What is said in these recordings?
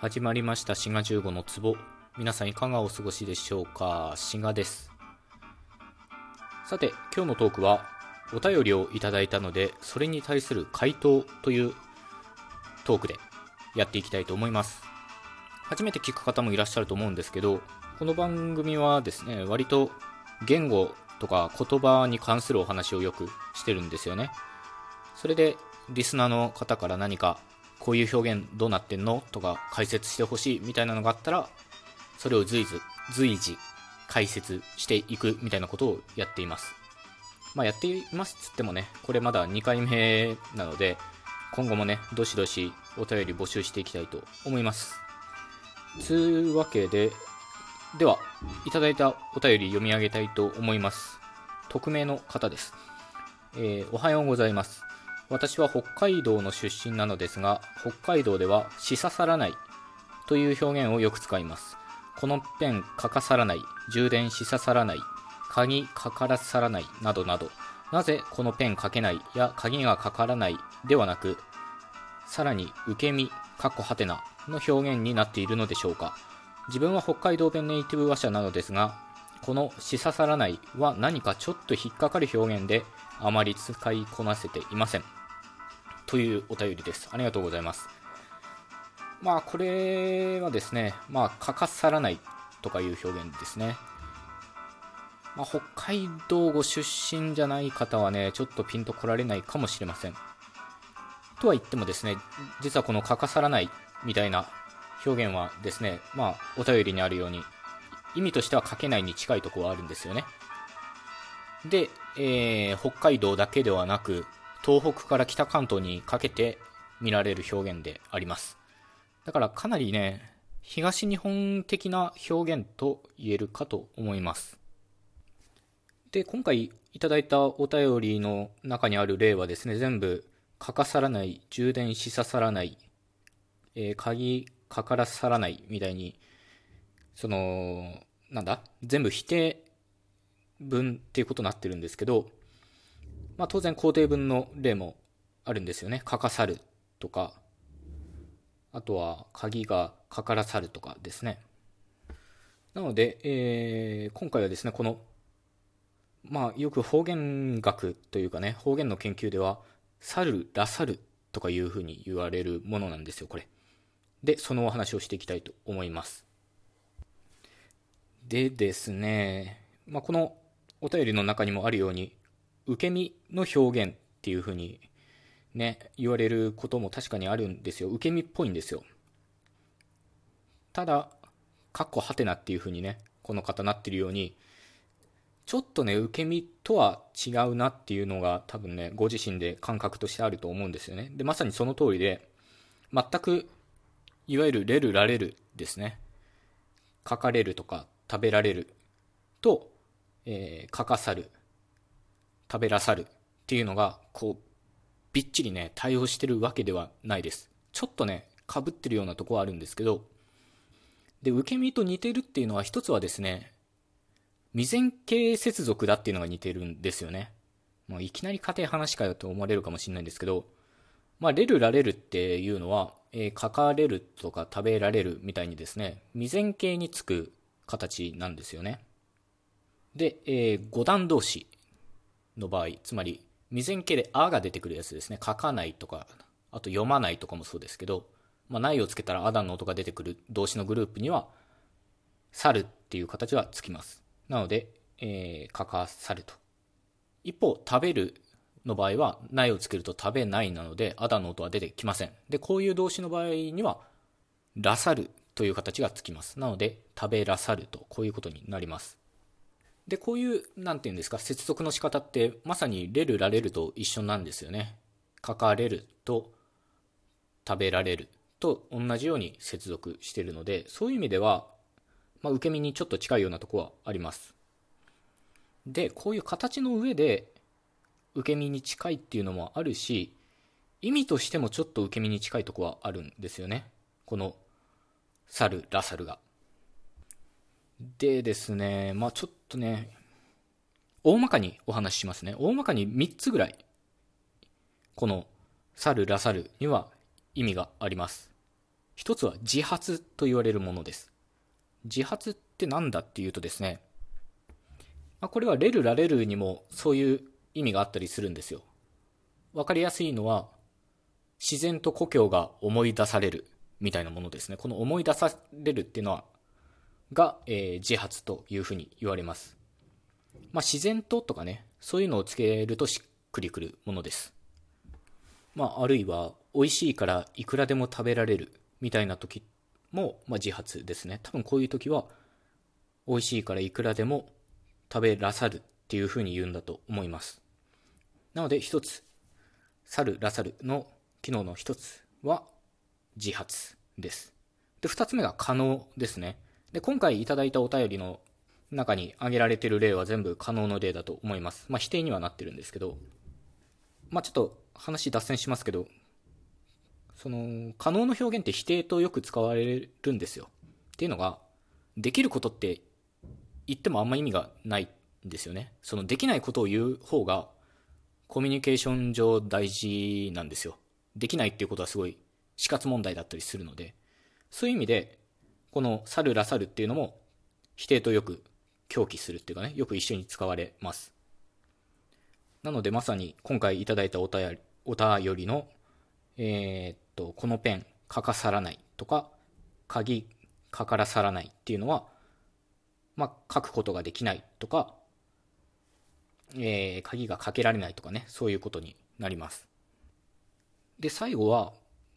始まりました。滋賀15の壺。皆さんいかがお過ごしでしょうか？滋賀です。さて今日のトークはお便りをいただいたのでそれに対する回答というトークでやっていきたいと思います。初めて聞く方もいらっしゃると思うんですけどこの番組はですね割と言語とか言葉に関するお話をよくしてるんですよね。それでリスナーの方から何かこういう表現どうなってんの？とか解説してほしいみたいなのがあったらそれを随時随時解説していくみたいなことをやっています。まあやっていますっつってもねこれまだ2回目なので今後もねどしどしお便り募集していきたいと思います。つうわけでではいただいたお便り読み上げたいと思います。匿名の方です、えー、おはようございます。私は北海道の出身なのですが北海道では「しささらない」という表現をよく使います。このペンかかさらない充電しささらない鍵かからさらないなどなど。なぜこのペンかけないや鍵がかからないではなくさらに受け身かっこはてなの表現になっているのでしょうか。自分は北海道弁ネイティブ話者なのですがこの「しささらない」は何かちょっと引っかかる表現であまり使いこなせていません。というお便りです。ありがとうございます。まあ、これはですね、まあ、かかさらないとかいう表現ですね。まあ、北海道ご出身じゃない方はね、ちょっとピンと来られないかもしれません。とは言ってもですね、実はこのかかさらないみたいな表現はですね、まあ、お便りにあるように、意味としては書けないに近いところはあるんですよね。で、えー、北海道だけではなく、東北から北関東にかけて見られる表現であります。だからかなりね、東日本的な表現と言えるかと思います。で、今回いただいたお便りの中にある例はですね、全部、かかさらない、充電しささらない、えー、鍵かからさらないみたいに、その、なんだ？全部否定文っていうことになってるんですけど、まあ、当然肯定文の例もあるんですよね。かかさるとか、あとは鍵がかからさるとかですね。なので、えー、今回はですね、この、まあ、よく方言学というかね、方言の研究では、去る、らさるとかいうふうに言われるものなんですよ、これ。で、そのお話をしていきたいと思います。でですね、まあ、このお便りの中にもあるように、受け身の表現っていう風にね、言われることも確かにあるんですよ。受け身っぽいんですよ。ただ、かっこはてなっていう風にね、この方なってるように、ちょっとね、受け身とは違うなっていうのが多分ね、ご自身で感覚としてあると思うんですよね。で、まさにその通りで、全く、いわゆるレるられるですね。書かれるとか食べられると、えー、書かさる食べらさるっていうのが、こう、びっちりね、対応してるわけではないです。ちょっとね、かぶってるようなとこはあるんですけど、で、受け身と似てるっていうのは一つはですね、未然形接続だっていうのが似てるんですよね。もういきなり家庭話かよと思われるかもしれないんですけど、まあ、れるられるっていうのは、えー、書かれるとか食べられるみたいにですね、未然形につく形なんですよね。で、えー、五段動詞の場合、つまり未然形であが出てくるやつですね。書かないとか、あと読まないとかもそうですけど、まあ、ないをつけたらあだの音が出てくる動詞のグループには、去るっていう形はつきます。なので、えー、書かさると。一方、食べるの場合は、ないをつけると食べないなので、あだの音は出てきません。で、こういう動詞の場合には、らさるという形がつきます。なので、食べらさると、こういうことになります。で、こういう、なんていうんですか、接続の仕方って、まさにれるられると一緒なんですよね。書かれると食べられると同じように接続しているので、そういう意味では、まあ、受け身にちょっと近いようなとこはあります。で、こういう形の上で、受け身に近いっていうのもあるし、意味としてもちょっと受け身に近いとこはあるんですよね。この、サル、ラサルが。でですね、まあちょっとね、大まかにお話ししますね。大まかに3つぐらい、この、サル、ラサルには意味があります。一つは自発と言われるものです。自発って何だっていうとですね、まあ、これはレルラレルにもそういう意味があったりするんですよ。わかりやすいのは、自然と故郷が思い出されるみたいなものですね。この思い出されるっていうのは、が、えー、自発というふうに言われます。まあ、自然ととかね、そういうのをつけるとしっくりくるものです。まあ、あるいは、美味しいからいくらでも食べられるみたいな時も、まあ、自発ですね。多分こういう時は、美味しいからいくらでも食べらさるっていうふうに言うんだと思います。なので、一つ、去る、らさるの機能の一つは自発です。で、二つ目が可能ですね。で、今回いただいたお便りの中に挙げられてる例は全部可能の例だと思います。まあ、否定にはなってるんですけど、まあ、ちょっと話脱線しますけど、その、可能の表現って否定とよく使われるんですよ。っていうのが、できることって言ってもあんま意味がないんですよね。そのできないことを言う方が、コミュニケーション上大事なんですよ。できないっていうことはすごい死活問題だったりするので、そういう意味で、この去るらさるっていうのも否定とよく狂気するっていうかね、よく一緒に使われます。なのでまさに今回いただいたお便りお便りの、えー、っと、このペン、かかさらないとか、鍵、かからさらないっていうのは、まあ、書くことができないとか、えー、鍵がかけられないとかね、そういうことになります。で、最後は、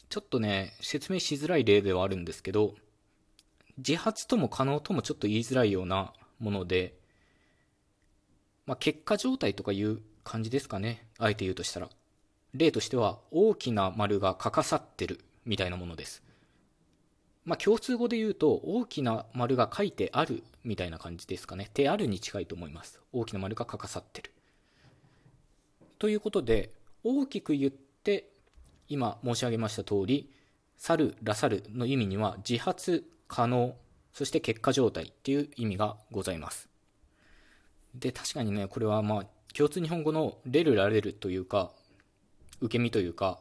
ちょっとね、説明しづらい例ではあるんですけど、自発とも可能ともちょっと言いづらいようなもので、まあ、結果状態とかいう感じですかね。あえて言うとしたら。例としては、大きな丸がかかさってるみたいなものです。まあ、共通語で言うと、大きな丸が書いてあるみたいな感じですかね。手あるに近いと思います。大きな丸がかかさってる。ということで、大きく言って、今申し上げました通り、去る、らさるの意味には、自発、可能、そして結果状態っていう意味がございます。で、確かにね、これはまあ、共通日本語のレルられるというか、受け身というか、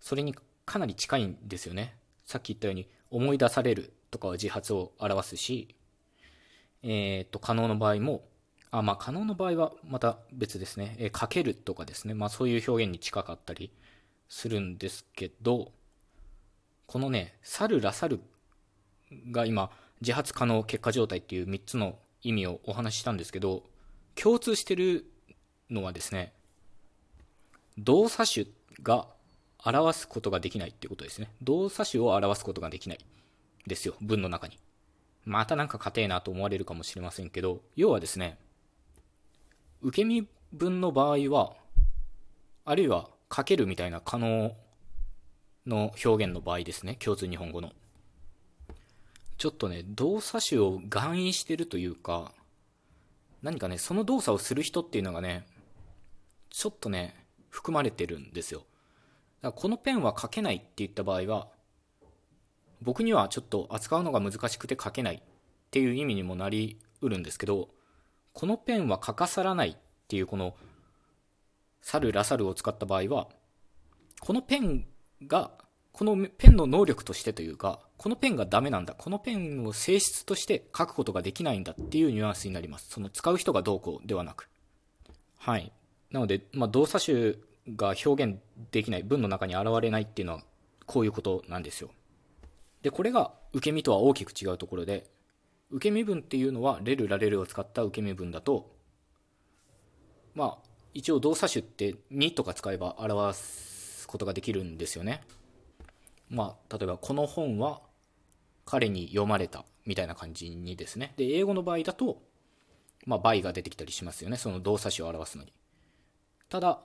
それにかなり近いんですよね。さっき言ったように、思い出されるとかは自発を表すし、えっ、と、可能の場合も、あ、まあ、可能の場合はまた別ですね。えー、かけるとかですね。まあ、そういう表現に近かったりするんですけど、このね、去るら去るが今、自発可能結果状態っていう3つの意味をお話ししたんですけど、共通してるのはですね、動作種が表すことができないっていうことですね。動作種を表すことができない。ですよ、文の中に。またなんか硬いなと思われるかもしれませんけど、要はですね、受け身文の場合は、あるいはかけるみたいな可能の表現の場合ですね、共通日本語の。ちょっとね、動作種を含意してるというか、何かね、その動作をする人っていうのがね、ちょっとね、含まれてるんですよ。だからこのペンは書けないって言った場合は、僕にはちょっと扱うのが難しくて書けないっていう意味にもなりうるんですけど、このペンは書かさらないっていうこの、サルラサルを使った場合は、このペンが、このペンの能力としてというか、このペンがダメなんだ。このペンを性質として書くことができないんだっていうニュアンスになります。その使う人がどうこうではなく。はい。なので、まあ、動作種が表現できない、文の中に現れないっていうのは、こういうことなんですよ。で、これが受け身とは大きく違うところで、受け身文っていうのは、レルラレルを使った受け身文だと、まあ、一応動作種って2とか使えば表すことができるんですよね。まあ、例えば、この本は彼に読まれたみたいな感じにですね。で、英語の場合だと、まあ、倍が出てきたりしますよね。その動作詞を表すのに。ただ、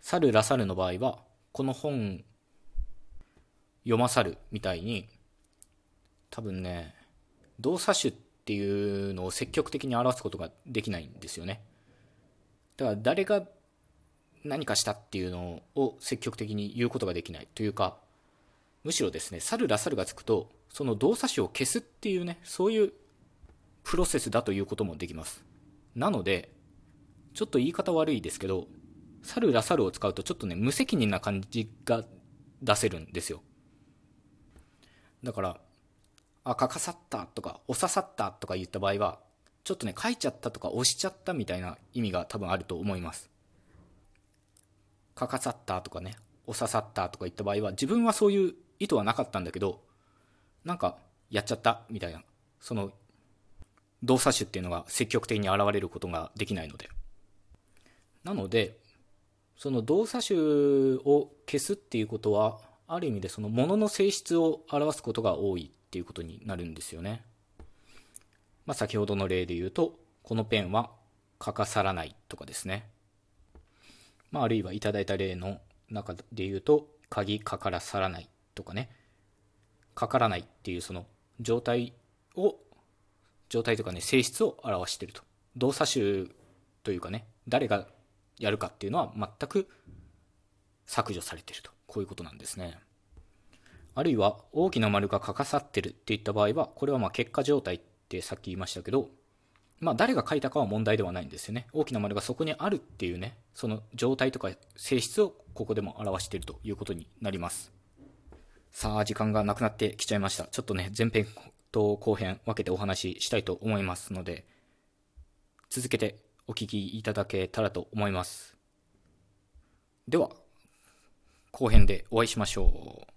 去るらさるの場合は、この本、読まさるみたいに、多分ね、動作種っていうのを積極的に表すことができないんですよね。だから誰が何かしたっていうのを積極的に言うことができないというか、むしろですね、去るらさるがつくと、その動作詞を消すっていうね、そういうプロセスだということもできます。なので、ちょっと言い方悪いですけど、去るらさるを使うとちょっとね、無責任な感じが出せるんですよ。だからあかかさったとかおささったとか言った場合はちょっとね書いちゃったとか押しちゃったみたいな意味が多分あると思いますかかさったとかねおささったとか言った場合は自分はそういう意図はなかったんだけどなんかやっちゃったみたいなその動作種っていうのが積極的に現れることができないのでなのでその動作種を消すっていうことはある意味でそのものの性質を表すことが多いっていうことになるんですよね。まあ、先ほどの例で言うとこのペンはかかさらないとかですね。まあ、あるいはいただいた例の中で言うと鍵かからさらないとかねかからないっていうその状態を状態とかね性質を表してると。動作種というかね誰がやるかっていうのは全く削除されてると。こういうことなんですね。あるいは大きな丸がかかさってるっていった場合はこれはま結果状態ってさっき言いましたけどまあ誰が書いたかは問題ではないんですよね。大きな丸がそこにあるっていうねその状態とか性質をここでも表しているということになります。さあ時間がなくなってきちゃいましたちょっとね前編と後編分けてお話ししたいと思いますので続けてお聞きいただけたらと思います。では、後編でお会いしましょう。